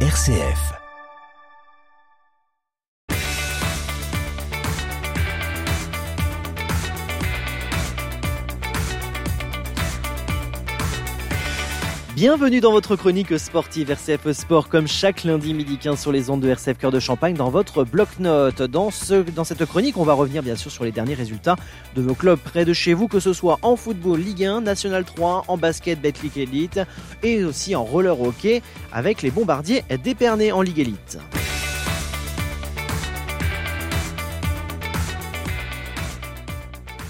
RCF. Bienvenue dans votre chronique sportive RCF Sport, comme chaque lundi midi 15 sur les ondes de RCF Cœur de Champagne, dans votre bloc-notes. Dans, ce, dans cette chronique, on va revenir bien sûr sur les derniers résultats de vos clubs près de chez vous, que ce soit en football Ligue 1, National 3, en basket Betclic Elite et aussi en roller hockey avec les bombardiers d'Épernay en Ligue Elite.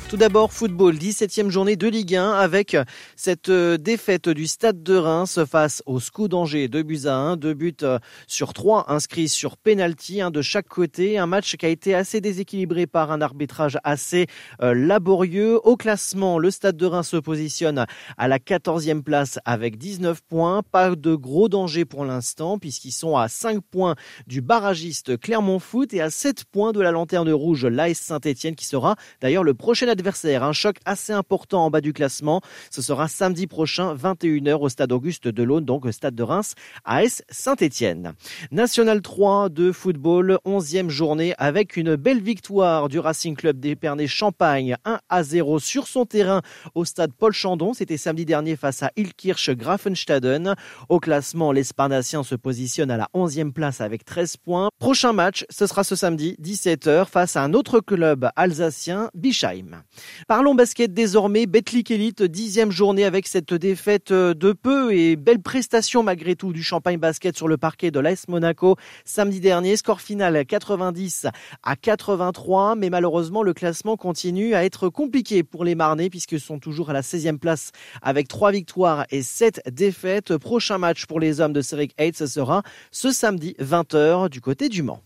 Tout d'abord, football, 17e journée de Ligue 1 avec cette euh, défaite du Stade de Reims face au SCO d'Angers, 2 buts à 1, 2 buts euh, sur 3 inscrits sur penalty, un de chaque côté. Un match qui a été assez déséquilibré par un arbitrage assez euh, laborieux. Au classement, le Stade de Reims se positionne à la 14e place avec 19 points. Pas de gros danger pour l'instant puisqu'ils sont à 5 points du barragiste Clermont Foot et à 7 points de la lanterne rouge l'AS Saint-Etienne qui sera d'ailleurs le prochain Un choc assez important en bas du classement. Ce sera samedi prochain, 21h au stade Auguste de l'Aune, donc stade de Reims, AS Saint-Étienne. National 3 de football, 11e journée avec une belle victoire du Racing Club d'Épernay Champagne, 1 à 0 sur son terrain au stade Paul Chandon. C'était samedi dernier face à Ilkirch Grafenstaden. Au classement, l'Esparnacien se positionne à la 11e place avec 13 points. Prochain match, ce sera ce samedi, 17h, face à un autre club alsacien, Bischheim. Parlons basket désormais. Betclic Elite, dixième journée avec cette défaite de peu et belle prestation malgré tout du Champagne Basket sur le parquet de l'AS Monaco samedi dernier. Score final 90 à 83, mais malheureusement le classement continue à être compliqué pour les Marnais puisqu'ils sont toujours à la 16e place avec trois victoires et 7 défaites. Prochain match pour les hommes de Céric ce sera ce samedi 20h du côté du Mans.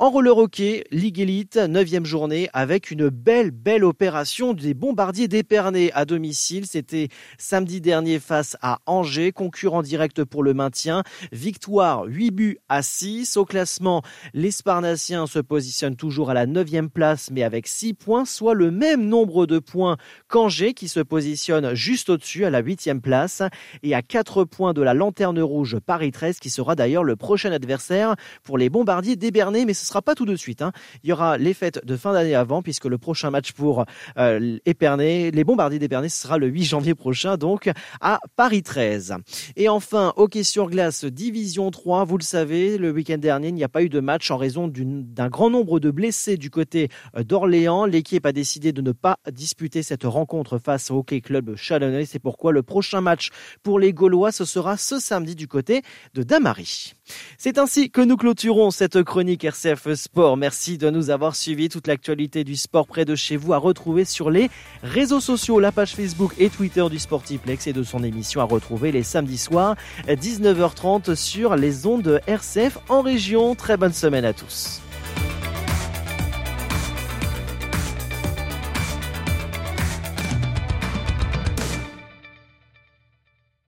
En roller hockey, Ligue Elite, 9 journée, avec une belle, belle opération des bombardiers d'Épernay à domicile. C'était samedi dernier face à Angers, concurrent direct pour le maintien. Victoire 8 buts à 6. Au classement, l'Esparnacien se positionne toujours à la 9 place, mais avec 6 points, soit le même nombre de points qu'Angers, qui se positionne juste au-dessus à la 8 place, et à 4 points de la Lanterne Rouge Paris 13, qui sera d'ailleurs le prochain adversaire pour les bombardiers d'Épernay, ce sera pas tout de suite. Hein. Il y aura les fêtes de fin d'année avant, puisque le prochain match pour euh, les bombardiers d'Épernay, sera le 8 janvier prochain, donc à Paris 13. Et enfin, hockey sur glace, Division 3, vous le savez, le week-end dernier, il n'y a pas eu de match en raison d'un grand nombre de blessés du côté euh, d'Orléans. L'équipe a décidé de ne pas disputer cette rencontre face au Hockey Club Chalonnais. C'est pourquoi le prochain match pour les Gaulois, ce sera ce samedi du côté de Damary. C'est ainsi que nous clôturons cette chronique RCF Sport. Merci de nous avoir suivis. Toute l'actualité du sport près de chez vous à retrouver sur les réseaux sociaux, la page Facebook et Twitter du Sportiplex et de son émission à retrouver les samedis soirs 19h30 sur les ondes RCF en région. Très bonne semaine à tous.